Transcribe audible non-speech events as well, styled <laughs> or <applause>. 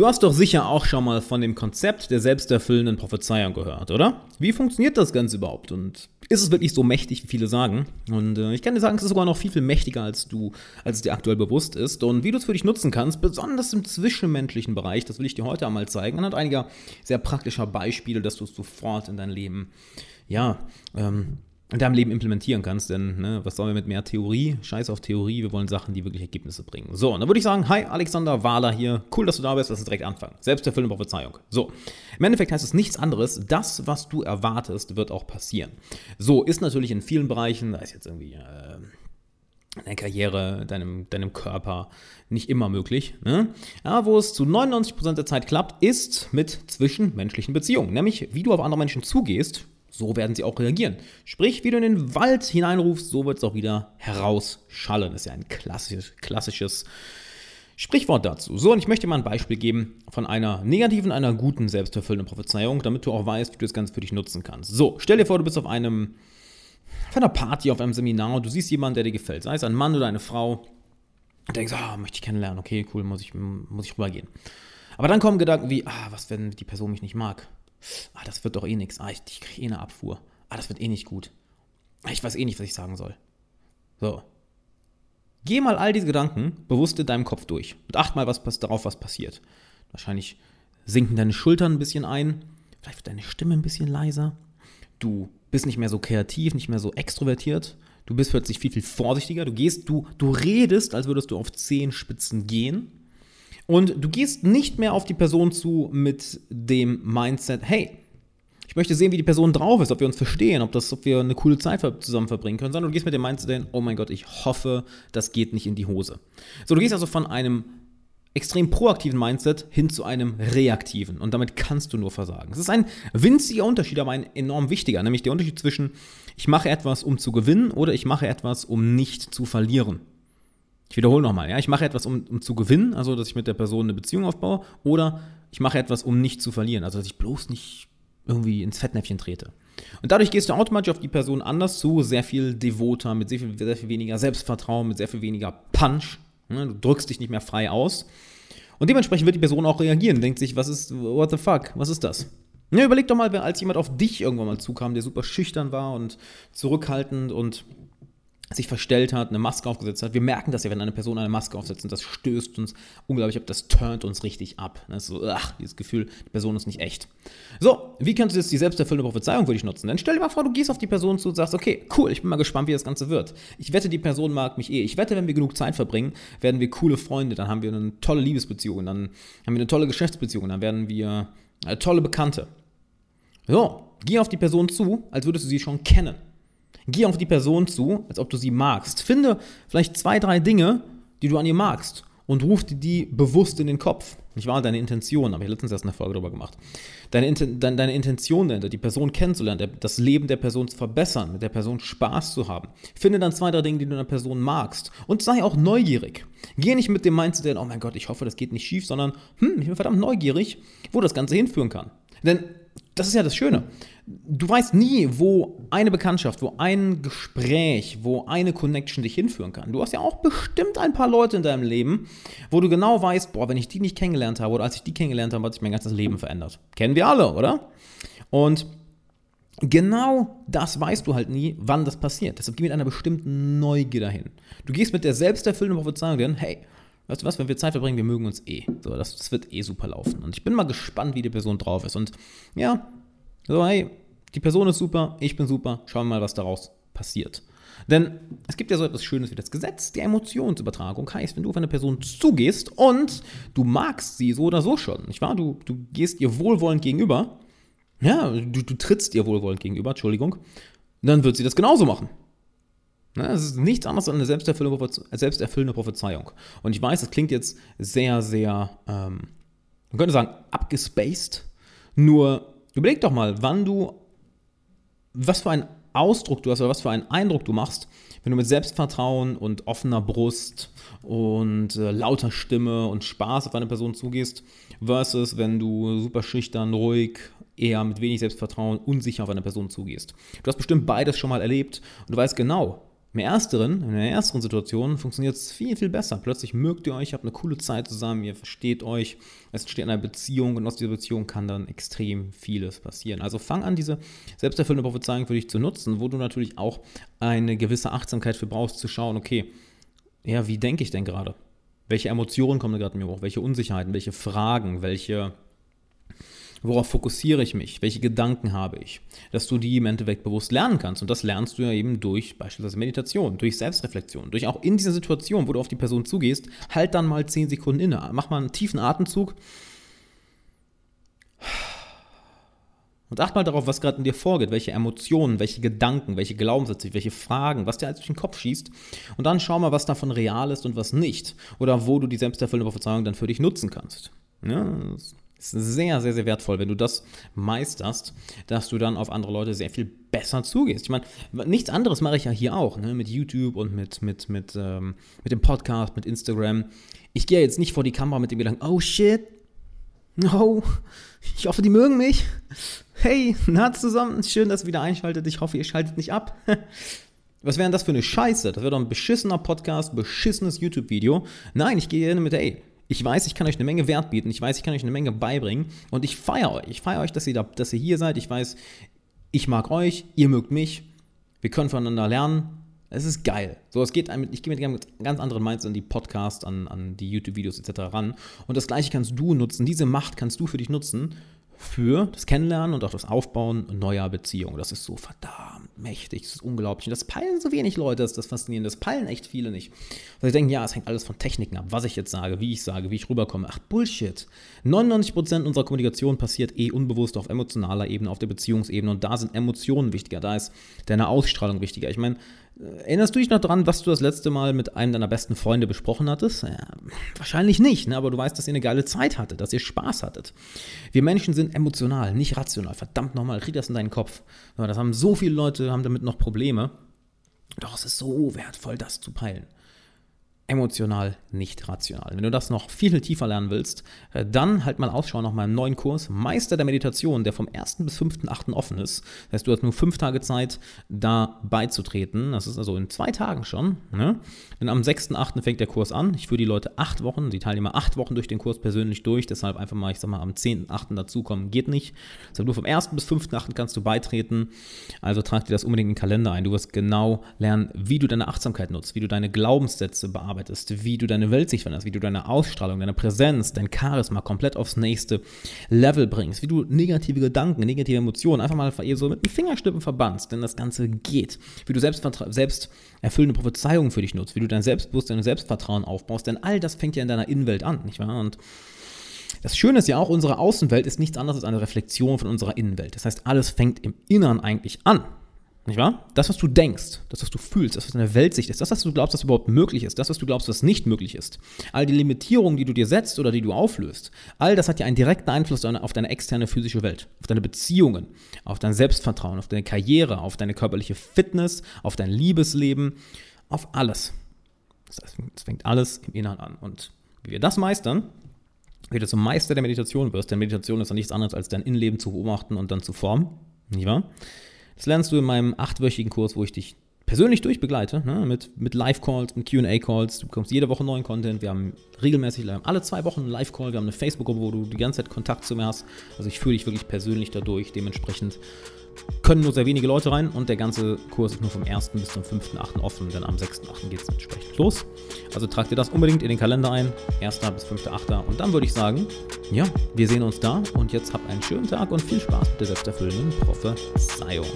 Du hast doch sicher auch schon mal von dem Konzept der selbsterfüllenden Prophezeiung gehört, oder? Wie funktioniert das Ganze überhaupt? Und ist es wirklich so mächtig, wie viele sagen? Und äh, ich kann dir sagen, es ist sogar noch viel, viel mächtiger, als du, als es dir aktuell bewusst ist. Und wie du es für dich nutzen kannst, besonders im zwischenmenschlichen Bereich, das will ich dir heute einmal zeigen, anhand einiger sehr praktischer Beispiele, dass du es sofort in dein Leben, ja, ähm, in deinem Leben implementieren kannst, denn ne, was sollen wir mit mehr Theorie? Scheiß auf Theorie, wir wollen Sachen, die wirklich Ergebnisse bringen. So, und dann würde ich sagen, hi, Alexander Wahler hier, cool, dass du da bist, lass uns direkt anfangen. Selbsterfüllende Prophezeiung. So, im Endeffekt heißt es nichts anderes, das, was du erwartest, wird auch passieren. So, ist natürlich in vielen Bereichen, da ist jetzt irgendwie... Äh, deine Karriere, deinem, deinem Körper nicht immer möglich. Ne? Ja, wo es zu 99% der Zeit klappt, ist mit zwischenmenschlichen Beziehungen. Nämlich, wie du auf andere Menschen zugehst, so werden sie auch reagieren. Sprich, wie du in den Wald hineinrufst, so wird es auch wieder herausschallen. Das ist ja ein klassisch, klassisches Sprichwort dazu. So, und ich möchte mal ein Beispiel geben von einer negativen, einer guten selbsterfüllenden Prophezeiung, damit du auch weißt, wie du das Ganze für dich nutzen kannst. So, stell dir vor, du bist auf einem, auf einer Party, auf einem Seminar und du siehst jemanden, der dir gefällt, sei es ein Mann oder eine Frau, und denkst, ah, möchte ich kennenlernen, okay, cool, muss ich, muss ich rübergehen. Aber dann kommen Gedanken wie, ah, was, wenn die Person mich nicht mag? Ah, das wird doch eh nichts. Ah, ich, ich kriege eh eine Abfuhr. Ah, das wird eh nicht gut. Ah, ich weiß eh nicht, was ich sagen soll. So. Geh mal all diese Gedanken bewusst in deinem Kopf durch und acht mal was, darauf, was passiert. Wahrscheinlich sinken deine Schultern ein bisschen ein, vielleicht wird deine Stimme ein bisschen leiser. Du bist nicht mehr so kreativ, nicht mehr so extrovertiert. Du bist plötzlich viel, viel vorsichtiger. Du gehst, du, du redest, als würdest du auf Zehenspitzen gehen. Und du gehst nicht mehr auf die Person zu mit dem Mindset, hey, ich möchte sehen, wie die Person drauf ist, ob wir uns verstehen, ob, das, ob wir eine coole Zeit zusammen verbringen können, sondern du gehst mit dem Mindset oh mein Gott, ich hoffe, das geht nicht in die Hose. So, du gehst also von einem extrem proaktiven Mindset hin zu einem reaktiven und damit kannst du nur versagen. Es ist ein winziger Unterschied, aber ein enorm wichtiger, nämlich der Unterschied zwischen ich mache etwas, um zu gewinnen oder ich mache etwas, um nicht zu verlieren. Ich wiederhole nochmal, ja, ich mache etwas, um, um zu gewinnen, also dass ich mit der Person eine Beziehung aufbaue, oder ich mache etwas, um nicht zu verlieren, also dass ich bloß nicht irgendwie ins Fettnäpfchen trete. Und dadurch gehst du automatisch auf die Person anders zu, sehr viel devoter, mit sehr viel, sehr viel weniger Selbstvertrauen, mit sehr viel weniger Punch. Ne? Du drückst dich nicht mehr frei aus. Und dementsprechend wird die Person auch reagieren, denkt sich, was ist, what the fuck, was ist das? Ja, überleg doch mal, als jemand auf dich irgendwann mal zukam, der super schüchtern war und zurückhaltend und sich verstellt hat, eine Maske aufgesetzt hat. Wir merken das ja, wenn eine Person eine Maske aufsetzt und das stößt uns unglaublich ab, das turnt uns richtig ab. Das ist so, ach, dieses Gefühl, die Person ist nicht echt. So, wie kannst du jetzt die selbsterfüllende Prophezeiung für dich nutzen? Dann stell dir mal vor, du gehst auf die Person zu und sagst, okay, cool, ich bin mal gespannt, wie das Ganze wird. Ich wette, die Person mag mich eh. Ich wette, wenn wir genug Zeit verbringen, werden wir coole Freunde, dann haben wir eine tolle Liebesbeziehung, dann haben wir eine tolle Geschäftsbeziehung, dann werden wir eine tolle Bekannte. So, geh auf die Person zu, als würdest du sie schon kennen. Geh auf die Person zu, als ob du sie magst. Finde vielleicht zwei, drei Dinge, die du an ihr magst und ruf dir die bewusst in den Kopf. Nicht wahr? Deine Intention, habe ich letztens erst eine Folge darüber gemacht. Deine, deine, deine Intention dahinter, die Person kennenzulernen, das Leben der Person zu verbessern, mit der Person Spaß zu haben. Finde dann zwei, drei Dinge, die du einer Person magst. Und sei auch neugierig. Geh nicht mit dem Mindset, oh mein Gott, ich hoffe, das geht nicht schief, sondern, hm, ich bin verdammt neugierig, wo das Ganze hinführen kann. Denn das ist ja das Schöne. Du weißt nie, wo eine Bekanntschaft, wo ein Gespräch, wo eine Connection dich hinführen kann. Du hast ja auch bestimmt ein paar Leute in deinem Leben, wo du genau weißt, boah, wenn ich die nicht kennengelernt habe oder als ich die kennengelernt habe, hat sich mein ganzes Leben verändert. Kennen wir alle, oder? Und genau das weißt du halt nie, wann das passiert. Deshalb geh mit einer bestimmten Neugier dahin. Du gehst mit der selbsterfüllenden Prophezeiung dahin, hey, weißt du was, wenn wir Zeit verbringen, wir mögen uns eh. So, das, das wird eh super laufen. Und ich bin mal gespannt, wie die Person drauf ist. Und ja, so, hey, die Person ist super, ich bin super, schauen wir mal, was daraus passiert. Denn es gibt ja so etwas Schönes wie das Gesetz der Emotionsübertragung. Heißt, wenn du auf eine Person zugehst und du magst sie so oder so schon, nicht wahr? Du, du gehst ihr wohlwollend gegenüber, ja, du, du trittst ihr wohlwollend gegenüber, Entschuldigung, dann wird sie das genauso machen. Ne, es ist nichts anderes als eine selbsterfüllende, Prophezeiung. Und ich weiß, es klingt jetzt sehr, sehr, ähm, man könnte sagen, abgespaced. Nur überleg doch mal, wann du, was für einen Ausdruck du hast oder was für einen Eindruck du machst, wenn du mit Selbstvertrauen und offener Brust und äh, lauter Stimme und Spaß auf eine Person zugehst, versus wenn du super schüchtern, ruhig, eher mit wenig Selbstvertrauen, unsicher auf eine Person zugehst. Du hast bestimmt beides schon mal erlebt und du weißt genau, Im ersteren, in der ersteren Situation funktioniert es viel, viel besser. Plötzlich mögt ihr euch, habt eine coole Zeit zusammen, ihr versteht euch, es entsteht eine Beziehung und aus dieser Beziehung kann dann extrem vieles passieren. Also fang an, diese selbsterfüllende Prophezeiung für dich zu nutzen, wo du natürlich auch eine gewisse Achtsamkeit für brauchst, zu schauen, okay, ja, wie denke ich denn gerade? Welche Emotionen kommen gerade mir hoch? Welche Unsicherheiten? Welche Fragen? Welche Worauf fokussiere ich mich? Welche Gedanken habe ich? Dass du die im Endeffekt bewusst lernen kannst. Und das lernst du ja eben durch beispielsweise Meditation, durch Selbstreflexion, durch auch in dieser Situation, wo du auf die Person zugehst, halt dann mal 10 Sekunden inne. Mach mal einen tiefen Atemzug. Und acht mal darauf, was gerade in dir vorgeht, welche Emotionen, welche Gedanken, welche Glaubenssätze, welche Fragen, was dir alles durch den Kopf schießt. Und dann schau mal, was davon real ist und was nicht. Oder wo du die selbsterfüllende Prophezeiung dann für dich nutzen kannst. Ja, ist sehr, sehr, sehr wertvoll, wenn du das meisterst, dass du dann auf andere Leute sehr viel besser zugehst. Ich meine, nichts anderes mache ich ja hier auch, ne? mit YouTube und mit, mit, mit, ähm, mit dem Podcast, mit Instagram. Ich gehe jetzt nicht vor die Kamera mit dem Gedanken, oh shit, no, ich hoffe, die mögen mich. Hey, na zusammen, schön, dass ihr wieder einschaltet. Ich hoffe, ihr schaltet nicht ab. <laughs> Was wäre denn das für eine Scheiße? Das wäre doch ein beschissener Podcast, beschissenes YouTube-Video. Nein, ich gehe hin mit, ey, ich weiß, ich kann euch eine Menge Wert bieten. Ich weiß, ich kann euch eine Menge beibringen. Und ich feiere euch. Ich feiere euch, dass ihr, da, dass ihr hier seid. Ich weiß, ich mag euch, ihr mögt mich. Wir können voneinander lernen. Es ist geil. So, es geht ich gehe mit einem ganz anderen Mindset an die Podcasts, an, an die YouTube-Videos etc. ran. Und das gleiche kannst du nutzen. Diese Macht kannst du für dich nutzen, für das Kennenlernen und auch das Aufbauen neuer Beziehungen. Das ist so verdammt mächtig, das ist unglaublich. Und das peilen so wenig Leute, das ist das Faszinierende. Das peilen echt viele nicht. Weil sie denken, ja, es hängt alles von Techniken ab, was ich jetzt sage, wie ich sage, wie ich rüberkomme. Ach, Bullshit. 99% unserer Kommunikation passiert eh unbewusst auf emotionaler Ebene, auf der Beziehungsebene. Und da sind Emotionen wichtiger, da ist deine Ausstrahlung wichtiger. Ich meine, Erinnerst du dich noch dran, was du das letzte Mal mit einem deiner besten Freunde besprochen hattest? Ja, wahrscheinlich nicht, ne? aber du weißt, dass ihr eine geile Zeit hattet, dass ihr Spaß hattet. Wir Menschen sind emotional, nicht rational. Verdammt nochmal, krieg das in deinen Kopf. Das haben so viele Leute, haben damit noch Probleme. Doch es ist so wertvoll, das zu peilen emotional, nicht rational. Wenn du das noch viel, viel tiefer lernen willst, äh, dann halt mal Ausschau nach meinem neuen Kurs Meister der Meditation, der vom 1. bis 5.8. offen ist. Das heißt, du hast nur fünf Tage Zeit, da beizutreten. Das ist also in zwei Tagen schon. Ne? Denn am 6.8. fängt der Kurs an. Ich führe die Leute acht Wochen, die Teilnehmer acht Wochen durch den Kurs persönlich durch. Deshalb einfach mal, ich sag mal, am 10.8. dazukommen geht nicht. Deshalb nur vom 1. bis 5.8. kannst du beitreten. Also trag dir das unbedingt in den Kalender ein. Du wirst genau lernen, wie du deine Achtsamkeit nutzt, wie du deine Glaubenssätze bearbeitest arbeitest, wie du deine Weltsicht veränderst, wie du deine Ausstrahlung, deine Präsenz, dein Charisma komplett aufs nächste Level bringst, wie du negative Gedanken, negative Emotionen einfach mal so mit dem Fingerschnippen verbannst, denn das Ganze geht. Wie du selbst, selbst erfüllende Prophezeiungen für dich nutzt, wie du dein Selbstbewusstsein und Selbstvertrauen aufbaust, denn all das fängt ja in deiner Innenwelt an, nicht wahr? Und das Schöne ist ja auch, unsere Außenwelt ist nichts anderes als eine Reflexion von unserer Innenwelt. Das heißt, alles fängt im Innern eigentlich an. Nicht wahr? Das, was du denkst, das, was du fühlst, das, was deine Weltsicht ist, das, was du glaubst, was überhaupt möglich ist, das, was du glaubst, was nicht möglich ist, all die Limitierungen, die du dir setzt oder die du auflöst, all das hat ja einen direkten Einfluss auf deine externe physische Welt, auf deine Beziehungen, auf dein Selbstvertrauen, auf deine Karriere, auf deine körperliche Fitness, auf dein Liebesleben, auf alles. Das heißt, es fängt alles im Inneren an. Und wie wir das meistern, wie du zum Meister der Meditation wirst, denn Meditation ist ja nichts anderes als dein Innenleben zu beobachten und dann zu formen, nicht wahr? Das lernst du in meinem achtwöchigen Kurs, wo ich dich persönlich durchbegleite, ne, mit, mit Live-Calls, mit QA-Calls. Du bekommst jede Woche neuen Content. Wir haben regelmäßig, alle zwei Wochen einen Live-Call. Wir haben eine Facebook-Gruppe, wo du die ganze Zeit Kontakt zu mir hast. Also ich führe dich wirklich persönlich dadurch. Dementsprechend können nur sehr wenige Leute rein und der ganze Kurs ist nur vom 1. bis zum 5.8. offen. Denn am 6.8. geht es entsprechend los. Also trag dir das unbedingt in den Kalender ein. 1. bis 5.8. Und dann würde ich sagen, ja, wir sehen uns da und jetzt habt einen schönen Tag und viel Spaß mit der selbsterfüllenden Prophezeiung.